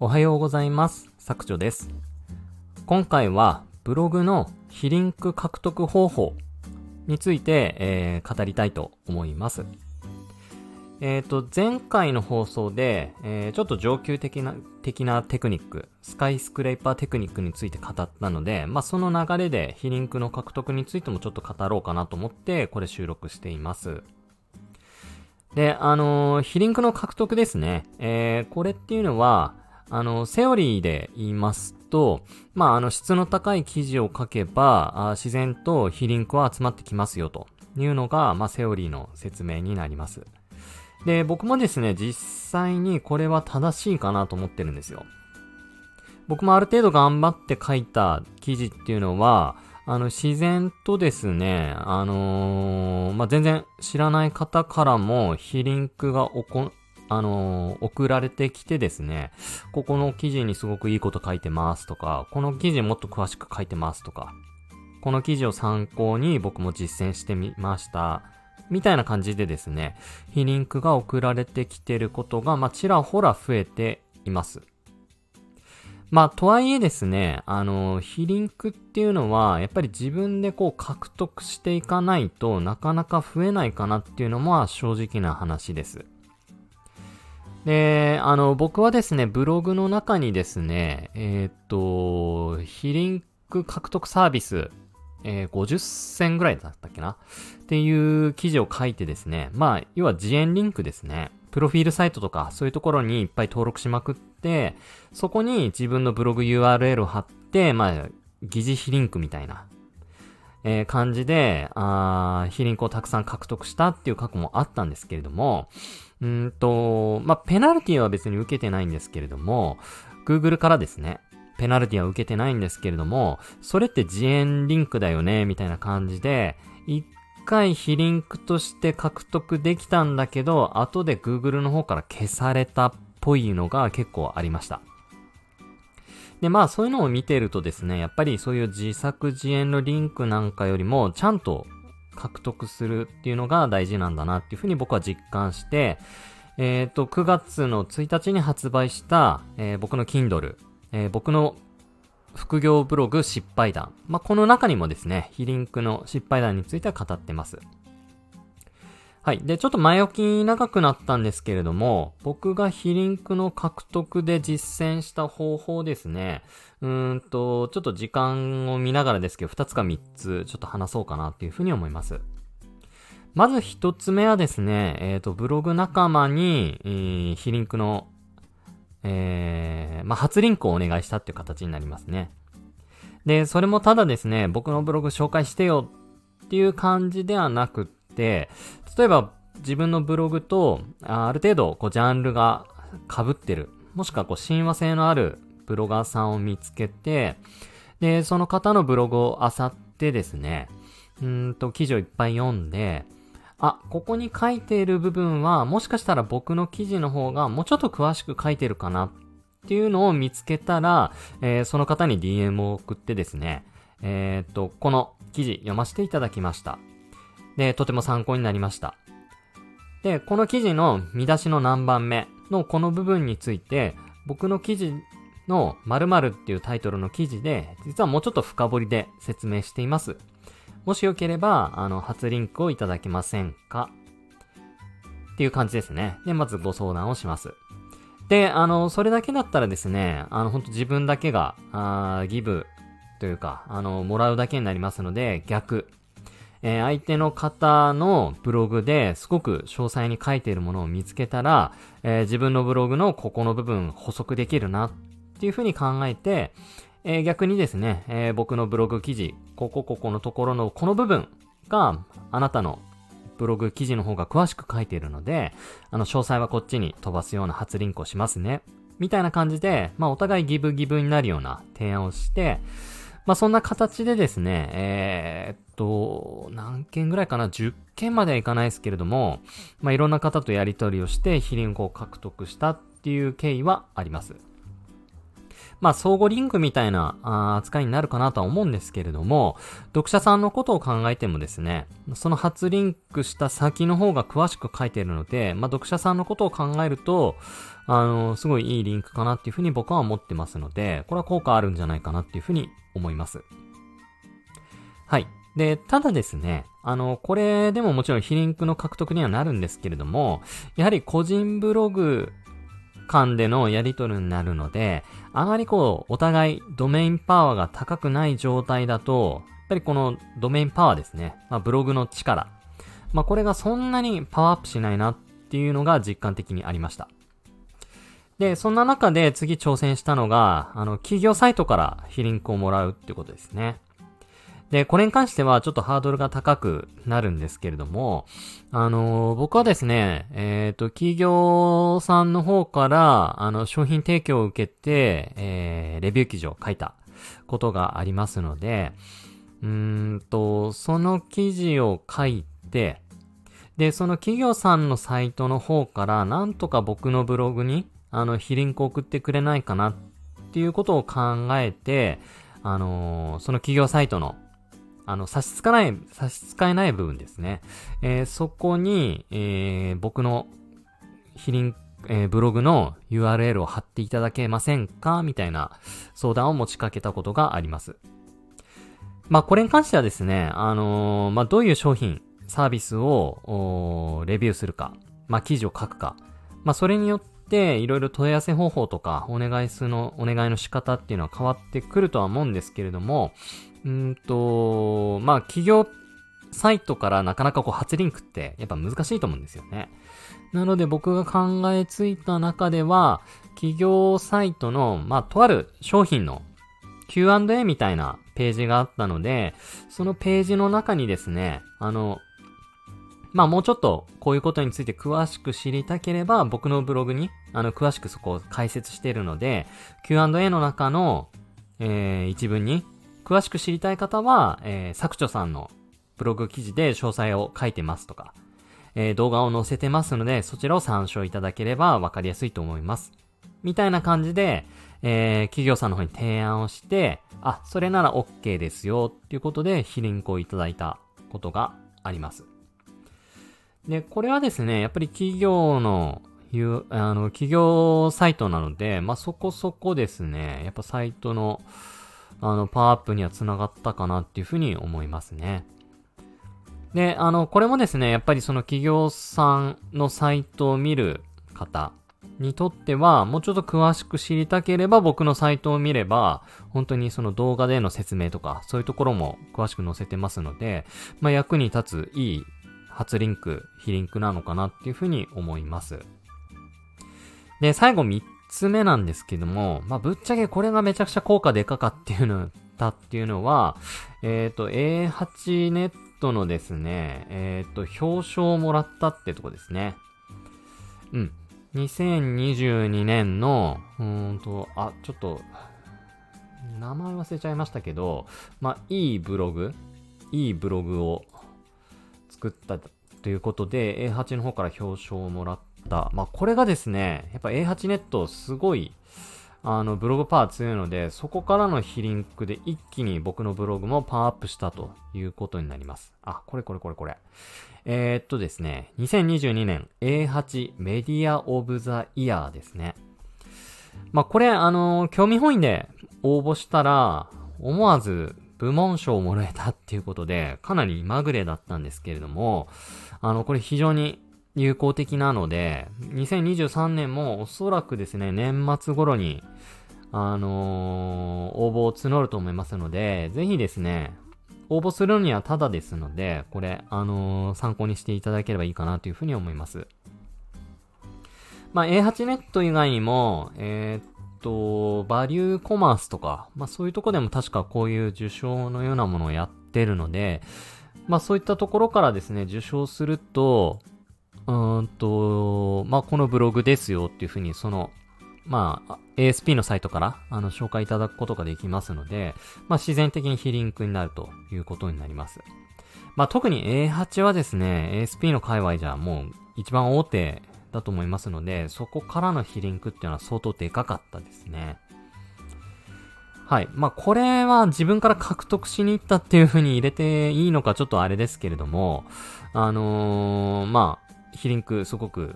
おはようございます。作長です。今回はブログの非リンク獲得方法について、えー語りたいと思います。えっ、と、前回の放送で、えーちょっと上級的な、的なテクニック、スカイスクレーパーテクニックについて語ったので、まあ、その流れで非リンクの獲得についてもちょっと語ろうかなと思って、これ収録しています。で、あのー非リンクの獲得ですね。えーこれっていうのは、あの、セオリーで言いますと、まあ、あの、質の高い記事を書けば、あ自然と非リンクは集まってきますよというのが、まあ、セオリーの説明になります。で、僕もですね、実際にこれは正しいかなと思ってるんですよ。僕もある程度頑張って書いた記事っていうのは、あの、自然とですね、あのーまあ、全然知らない方からも、非リンクがおこ、あのー送られてきてですね、ここの記事にすごくいいこと書いてますとか、この記事もっと詳しく書いてますとか、この記事を参考に僕も実践してみました。みたいな感じでですね、非リンクが送られてきてることが、まあ、ちらほら増えています。まあ、とはいえですね、あの、非リンクっていうのは、やっぱり自分でこう獲得していかないとなかなか増えないかなっていうのも正直な話です。で、あの、僕はですね、ブログの中にですね、えーっと、非リンク獲得サービス、えー50銭ぐらいだったっけな？っていう記事を書いてですね、まあ、要は自演リンクですね。プロフィールサイトとか、そういうところにいっぱい登録しまくって、そこに自分のブログ URL を貼って、まあ、疑似非リンクみたいな、えー感じで、あ非リンクをたくさん獲得したっていう過去もあったんですけれども、うんと、まあ、ペナルティは別に受けてないんですけれども、Google からですね、ペナルティは受けてないんですけれども、それって自演リンクだよね、みたいな感じで、一回非リンクとして獲得できたんだけど、後で Google の方から消されたっぽいのが結構ありました。で、まあそういうのを見てるとですね、やっぱりそういう自作自演のリンクなんかよりも、ちゃんと獲得するっていうのが大事なんだなっていうふうに僕は実感して、えっ、と、9月の1日に発売した、えー僕の Kindle、えー僕の副業ブログ失敗談。まあ、この中にもですね、非リンクの失敗談については語ってます。はい。で、ちょっと前置き長くなったんですけれども、僕が非リンクの獲得で実践した方法ですね。うーんと、ちょっと時間を見ながらですけど、2つか3つちょっと話そうかなっていうふうに思います。まず1つ目はですね、えっ、と、ブログ仲間に、えー非リンクのえー、まあ、初リンクをお願いしたっていう形になりますね。で、それもただですね、僕のブログ紹介してよっていう感じではなくって、例えば自分のブログとある程度こうジャンルが被ってる、もしくはこう親和性のあるブロガーさんを見つけて、で、その方のブログを漁ってですね、うんと記事をいっぱい読んで、あ、ここに書いている部分は、もしかしたら僕の記事の方がもうちょっと詳しく書いてるかなっていうのを見つけたら、えーその方に DM を送ってですね、えーっと、この記事読ませていただきました。で、とても参考になりました。で、この記事の見出しの何番目のこの部分について、僕の記事の〇〇っていうタイトルの記事で、実はもうちょっと深掘りで説明しています。もしよければ、あの、初リンクをいただけませんか？っていう感じですね。で、まずご相談をします。で、あの、それだけだったらですね、あの、本当自分だけが、あギブというか、あの、もらうだけになりますので、逆。えー相手の方のブログですごく詳細に書いているものを見つけたら、えー自分のブログのここの部分補足できるなっていうふうに考えて、えー逆にですね、え僕のブログ記事、ここここのところのこの部分があなたのブログ記事の方が詳しく書いているので、あの、詳細はこっちに飛ばすような初リンクをしますね。みたいな感じで、まあ、お互いギブギブになるような提案をして、まあ、そんな形でですね、えーっと、何件ぐらいかな ?10 件まではいかないですけれども、まあ、いろんな方とやり取りをして、非リングを獲得したっていう経緯はあります。まあ、相互リンクみたいな扱いになるかなとは思うんですけれども、読者さんのことを考えてもですね、その初リンクした先の方が詳しく書いているので、まあ、読者さんのことを考えると、あの、すごいいいリンクかなっていうふうに僕は思ってますので、これは効果あるんじゃないかなっていうふうに思います。はい。で、ただですね、あの、これでももちろん非リンクの獲得にはなるんですけれども、やはり個人ブログ間でのやり取りになるので、あまりこう、お互いドメインパワーが高くない状態だと、やっぱりこのドメインパワーですね。まあ、ブログの力。まあ、これがそんなにパワーアップしないなっていうのが実感的にありました。で、そんな中で次挑戦したのが、あの、企業サイトから非リンクをもらうってことですね。で、これに関してはちょっとハードルが高くなるんですけれども、あの、僕はですね、えっ、ー、と、企業さんの方から、あの、商品提供を受けて、えー、レビュー記事を書いたことがありますので、うーんと、その記事を書いて、で、その企業さんのサイトの方から、なんとか僕のブログに、あの、非リンク送ってくれないかなっていうことを考えて、あのー、その企業サイトのあの、差し支えない、差し支えない部分ですね。えー、そこに、えー、僕のヒリン、えー、ブログの URL を貼っていただけませんか？みたいな相談を持ちかけたことがあります。まあ、これに関してはですね、あの、まあ、どういう商品、サービスを、レビューするか、まあ、記事を書くか、まあ、それによって、いろいろ問い合わせ方法とか、お願いするの、お願いの仕方っていうのは変わってくるとは思うんですけれども、うんと、まあ、企業サイトからなかなかこう初リンクってやっぱ難しいと思うんですよね。なので僕が考えついた中では、企業サイトの、まあ、とある商品の Q&A みたいなページがあったので、そのページの中にですね、あの、まあもうちょっとこういうことについて詳しく知りたければ僕のブログにあの詳しくそこを解説しているので Q&A の中の、えー、一文に詳しく知りたい方は、えー、作長さんのブログ記事で詳細を書いてますとか、えー、動画を載せてますので、そちらを参照いただければわかりやすいと思います。みたいな感じで、えー、企業さんの方に提案をして、あ、それなら OK ですよっていうことで、非リンクをいただいたことがあります。で、これはですね、やっぱり企業の、いう、あの、企業サイトなので、まあ、そこそこですね、やっぱサイトの、あの、パワーアップには繋がったかなっていうふうに思いますね。で、あの、これもですね、やっぱりその企業さんのサイトを見る方にとっては、もうちょっと詳しく知りたければ僕のサイトを見れば、本当にその動画での説明とか、そういうところも詳しく載せてますので、まあ、役に立ついい初リンク、非リンクなのかなっていうふうに思います。で、最後3つ目なんですけども、まあ、ぶっちゃけこれがめちゃくちゃ効果でかかっていうの、だっていうのは、えっ、ー、と、A8 ネットのですね、えっ、ー、と、表彰をもらったってとこですね。うん。2022年の、うんと、あ、ちょっと、名前忘れちゃいましたけど、まあ、いいブログ、いいブログを作ったということで、A8 の方から表彰をもらった。まあ、これがですね、やっぱ A8 ネットすごい、あの、ブログパワー強いので、そこからの非リンクで一気に僕のブログもパワーアップしたということになります。あ、これこれこれこれ。えー、っとですね、2022年 A8 メディアオブザイヤーですね。まあ、これ、あの、興味本位で応募したら、思わず部門賞をもらえたっていうことで、かなりまぐれだったんですけれども、あの、これ非常に有効的なので、2023年もおそらくですね、年末頃に、あのー、応募を募ると思いますので、ぜひですね、応募するにはただですので、これ、あのー、参考にしていただければいいかなというふうに思います。まあ、A8 ネット以外にも、えー、っと、バリューコマースとか、まあ、そういうとこでも確かこういう受賞のようなものをやってるので、まあ、そういったところからですね、受賞すると、うんと、まあ、このブログですよっていうふうに、その、まあ、ASP のサイトから、あの、紹介いただくことができますので、まあ、自然的に非リンクになるということになります。まあ、特に A8 はですね、ASP の界隈じゃもう一番大手だと思いますので、そこからの非リンクっていうのは相当でかかったですね。はい。まあ、これは自分から獲得しに行ったっていう風に入れていいのかちょっとあれですけれども、あのー、まあ、ヒリンクすごく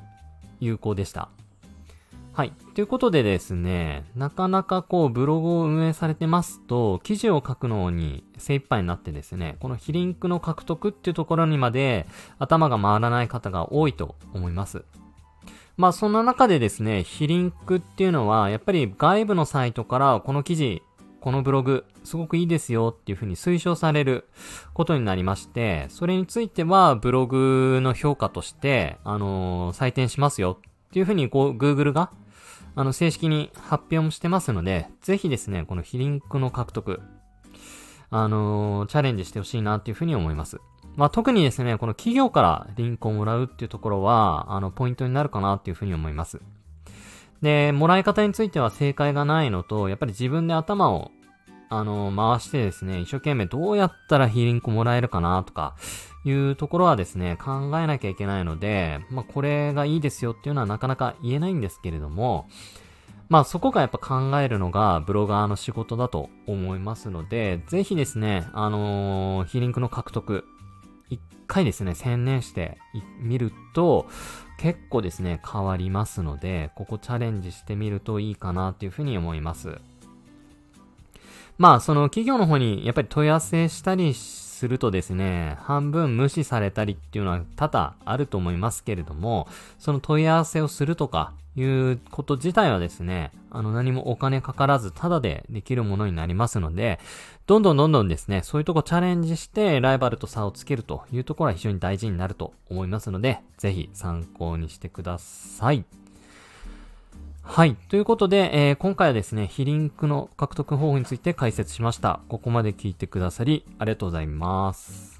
有効でした。はい。ということでですね、なかなかこうブログを運営されてますと、記事を書くのに精一杯になってですね、このヒリンクの獲得っていうところにまで頭が回らない方が多いと思います。まあそんな中でですね、ヒリンクっていうのは、やっぱり外部のサイトからこの記事、このブログ、すごくいいですよっていうふうに推奨されることになりまして、それについてはブログの評価として、あの、採点しますよっていうふうにこう、Google があの、正式に発表もしてますので、ぜひですね、このヒリンクの獲得、あの、チャレンジしてほしいなっていうふうに思います。まあ、特にですね、この企業からリンクをもらうっていうところは、あの、ポイントになるかなっていうふうに思います。で、もらい方については正解がないのと、やっぱり自分で頭を、あの、回してですね、一生懸命どうやったらヒーリンクもらえるかなとか、いうところはですね、考えなきゃいけないので、まあ、これがいいですよっていうのはなかなか言えないんですけれども、まあそこがやっぱ考えるのがブロガーの仕事だと思いますので、ぜひですね、あのー、ヒーリングの獲得、一回ですね、専念してみると、結構ですね、変わりますので、ここチャレンジしてみるといいかなっていうふうに思います。まあ、その企業の方にやっぱり問い合わせしたりするとですね、半分無視されたりっていうのは多々あると思いますけれども、その問い合わせをするとかいうこと自体はですね、あの何もお金かからずタダでできるものになりますので、どんどんどんどんですね、そういうとこチャレンジしてライバルと差をつけるというところは非常に大事になると思いますので、ぜひ参考にしてください。はい。ということで、えー、今回はですね、非リンクの獲得方法について解説しました。ここまで聞いてくださり、ありがとうございます。